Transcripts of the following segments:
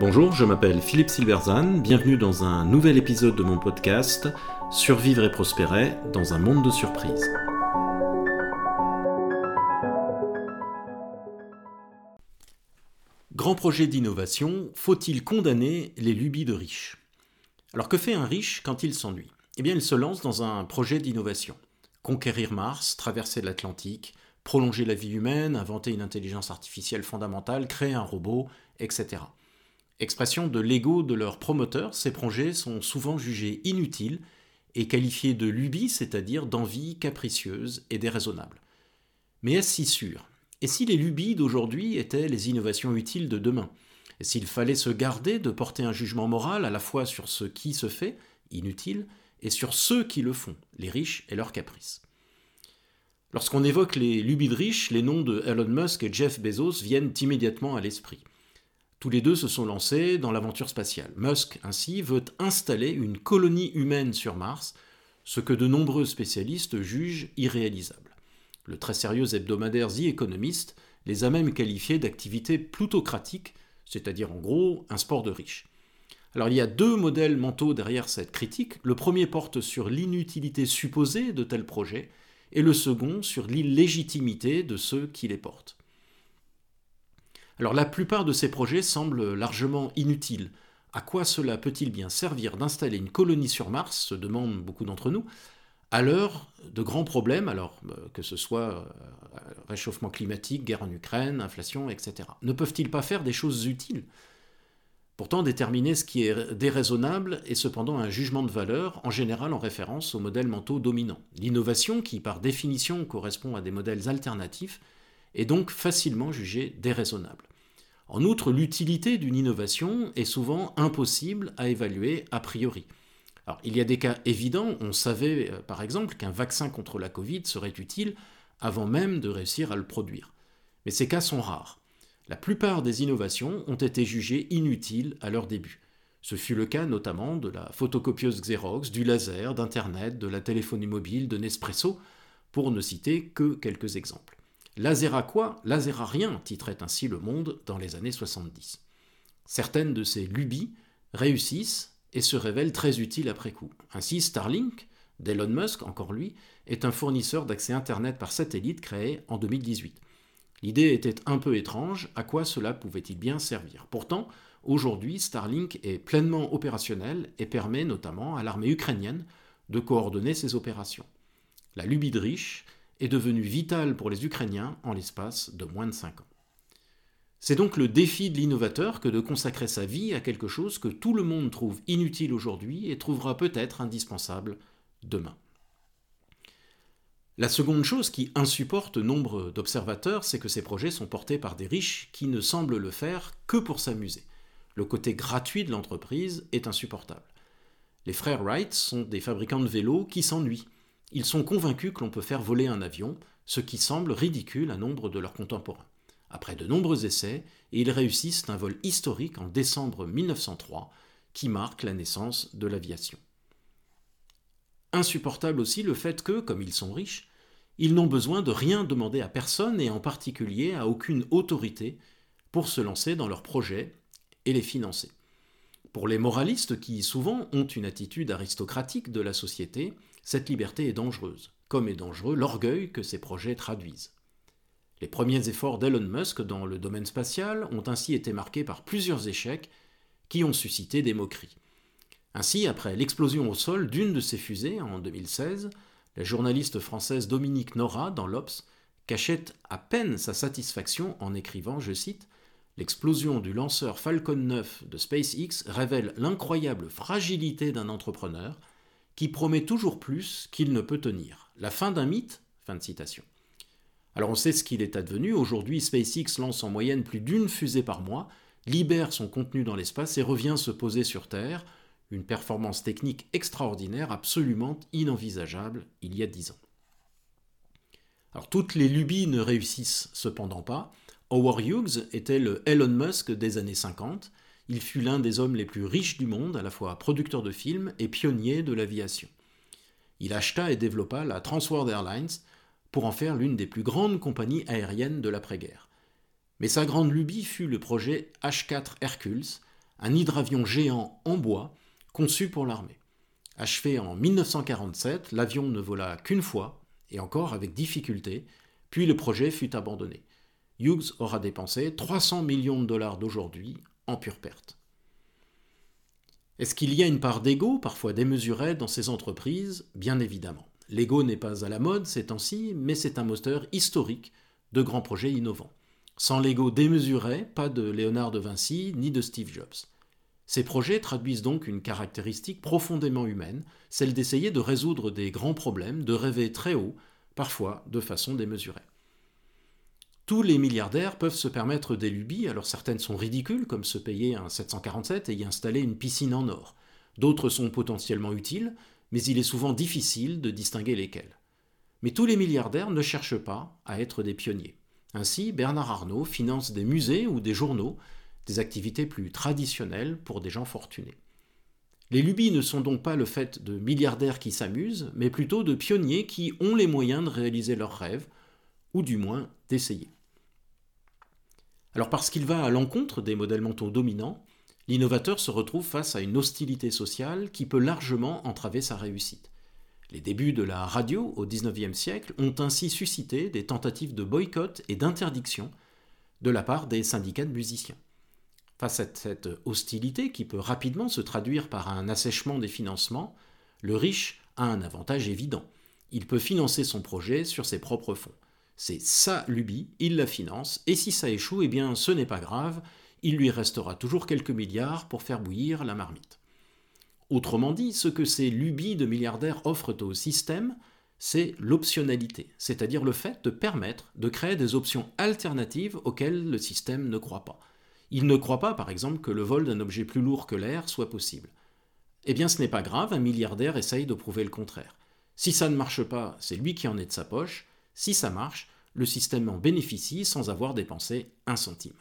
Bonjour, je m'appelle Philippe Silverzan, bienvenue dans un nouvel épisode de mon podcast Survivre et prospérer dans un monde de surprises. Grand projet d'innovation, faut-il condamner les lubies de riches? Alors que fait un riche quand il s'ennuie? Eh bien il se lance dans un projet d'innovation. Conquérir Mars, traverser l'Atlantique, prolonger la vie humaine, inventer une intelligence artificielle fondamentale, créer un robot, etc. Expression de l'ego de leurs promoteurs, ces projets sont souvent jugés inutiles et qualifiés de lubies, c'est-à-dire d'envie capricieuse et déraisonnable. Mais est-ce si sûr? Et si les lubies d'aujourd'hui étaient les innovations utiles de demain? Et s'il fallait se garder de porter un jugement moral à la fois sur ce qui se fait, inutile, et sur ceux qui le font, les riches et leurs caprices? Lorsqu'on évoque les lubies riches, les noms de Elon Musk et Jeff Bezos viennent immédiatement à l'esprit. Tous les deux se sont lancés dans l'aventure spatiale. Musk, ainsi, veut installer une colonie humaine sur Mars, ce que de nombreux spécialistes jugent irréalisable. Le très sérieux hebdomadaire The Economist les a même qualifiés d'activités plutocratiques, c'est-à-dire en gros un sport de riches. Alors il y a deux modèles mentaux derrière cette critique. Le premier porte sur l'inutilité supposée de tels projets, et le second sur l'illégitimité de ceux qui les portent. Alors la plupart de ces projets semblent largement inutiles. À quoi cela peut-il bien servir d'installer une colonie sur Mars se demandent beaucoup d'entre nous, à l'heure de grands problèmes, alors euh, que ce soit euh, réchauffement climatique, guerre en Ukraine, inflation, etc. Ne peuvent-ils pas faire des choses utiles? Pourtant, déterminer ce qui est déraisonnable est cependant un jugement de valeur, en général en référence aux modèles mentaux dominants. L'innovation, qui par définition correspond à des modèles alternatifs, est donc facilement jugée déraisonnable. En outre, l'utilité d'une innovation est souvent impossible à évaluer a priori. Il y a des cas évidents, on savait euh, par exemple qu'un vaccin contre la Covid serait utile avant même de réussir à le produire. Mais ces cas sont rares. La plupart des innovations ont été jugées inutiles à leur début. Ce fut le cas notamment de la photocopieuse Xerox, du laser, d'Internet, de la téléphonie mobile, de Nespresso, pour ne citer que quelques exemples. Laser à quoi? Laser à rien, titrait ainsi Le Monde dans les années 70. Certaines de ces lubies réussissent et se révèlent très utiles après coup. Ainsi, Starlink, d'Elon Musk, encore lui, est un fournisseur d'accès Internet par satellite créé en 2018. L'idée était un peu étrange, à quoi cela pouvait-il bien servir? Pourtant, aujourd'hui, Starlink est pleinement opérationnel et permet notamment à l'armée ukrainienne de coordonner ses opérations. La lubie de est devenue vitale pour les Ukrainiens en l'espace de moins de 5 ans. C'est donc le défi de l'innovateur que de consacrer sa vie à quelque chose que tout le monde trouve inutile aujourd'hui et trouvera peut-être indispensable demain. La seconde chose qui insupporte nombre d'observateurs, c'est que ces projets sont portés par des riches qui ne semblent le faire que pour s'amuser. Le côté gratuit de l'entreprise est insupportable. Les frères Wright sont des fabricants de vélos qui s'ennuient. Ils sont convaincus que l'on peut faire voler un avion, ce qui semble ridicule à nombre de leurs contemporains. Après de nombreux essais, ils réussissent un vol historique en décembre 1903 qui marque la naissance de l'aviation. Insupportable aussi le fait que, comme ils sont riches, ils n'ont besoin de rien demander à personne et en particulier à aucune autorité pour se lancer dans leurs projets et les financer. Pour les moralistes qui souvent ont une attitude aristocratique de la société, cette liberté est dangereuse, comme est dangereux l'orgueil que ces projets traduisent. Les premiers efforts d'Elon Musk dans le domaine spatial ont ainsi été marqués par plusieurs échecs qui ont suscité des moqueries. Ainsi, après l'explosion au sol d'une de ses fusées en 2016, la journaliste française Dominique Nora, dans l'Obs, cachait à peine sa satisfaction en écrivant, je cite, L'explosion du lanceur Falcon 9 de SpaceX révèle l'incroyable fragilité d'un entrepreneur qui promet toujours plus qu'il ne peut tenir. La fin d'un mythe? Fin de citation. Alors on sait ce qu'il est advenu. Aujourd'hui, SpaceX lance en moyenne plus d'une fusée par mois, libère son contenu dans l'espace et revient se poser sur Terre. Une performance technique extraordinaire, absolument inenvisageable il y a dix ans. Alors toutes les lubies ne réussissent cependant pas. Howard Hughes était le Elon Musk des années 50. Il fut l'un des hommes les plus riches du monde, à la fois producteur de films et pionnier de l'aviation. Il acheta et développa la Transworld Airlines pour en faire l'une des plus grandes compagnies aériennes de l'après-guerre. Mais sa grande lubie fut le projet H4 Hercules, un hydravion géant en bois conçu pour l'armée. Achevé en 1947, l'avion ne vola qu'une fois, et encore avec difficulté, puis le projet fut abandonné. Hughes aura dépensé 300 millions de dollars d'aujourd'hui en pure perte. Est-ce qu'il y a une part d'ego, parfois démesurée, dans ces entreprises? Bien évidemment. L'ego n'est pas à la mode ces temps-ci, mais c'est un moteur historique de grands projets innovants. Sans l'ego démesuré, pas de Léonard de Vinci ni de Steve Jobs. Ces projets traduisent donc une caractéristique profondément humaine, celle d'essayer de résoudre des grands problèmes, de rêver très haut, parfois de façon démesurée. Tous les milliardaires peuvent se permettre des lubies, alors certaines sont ridicules, comme se payer un 747 et y installer une piscine en or. D'autres sont potentiellement utiles, mais il est souvent difficile de distinguer lesquelles. Mais tous les milliardaires ne cherchent pas à être des pionniers. Ainsi, Bernard Arnault finance des musées ou des journaux des activités plus traditionnelles pour des gens fortunés. Les lubies ne sont donc pas le fait de milliardaires qui s'amusent, mais plutôt de pionniers qui ont les moyens de réaliser leurs rêves, ou du moins d'essayer. Alors parce qu'il va à l'encontre des modèles mentaux dominants, l'innovateur se retrouve face à une hostilité sociale qui peut largement entraver sa réussite. Les débuts de la radio au XIXe siècle ont ainsi suscité des tentatives de boycott et d'interdiction de la part des syndicats de musiciens. Face à cette hostilité qui peut rapidement se traduire par un assèchement des financements, le riche a un avantage évident. Il peut financer son projet sur ses propres fonds. C'est sa lubie, il la finance, et si ça échoue, eh bien ce n'est pas grave, il lui restera toujours quelques milliards pour faire bouillir la marmite. Autrement dit, ce que ces lubies de milliardaires offrent au système, c'est l'optionnalité, c'est-à-dire le fait de permettre de créer des options alternatives auxquelles le système ne croit pas. Il ne croit pas, par exemple, que le vol d'un objet plus lourd que l'air soit possible. Eh bien, ce n'est pas grave, un milliardaire essaye de prouver le contraire. Si ça ne marche pas, c'est lui qui en est de sa poche. Si ça marche, le système en bénéficie sans avoir dépensé un centime.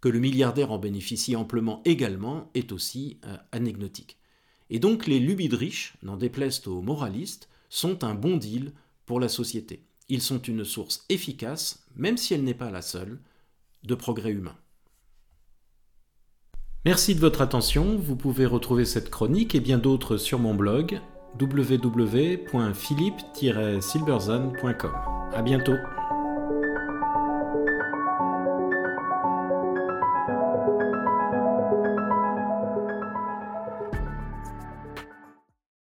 Que le milliardaire en bénéficie amplement également est aussi euh, anecdotique. Et donc les lubies riches, n'en déplaisent aux moralistes, sont un bon deal pour la société. Ils sont une source efficace, même si elle n'est pas la seule, de progrès humain. Merci de votre attention. Vous pouvez retrouver cette chronique et bien d'autres sur mon blog www.philippe-silberzan.com. À bientôt.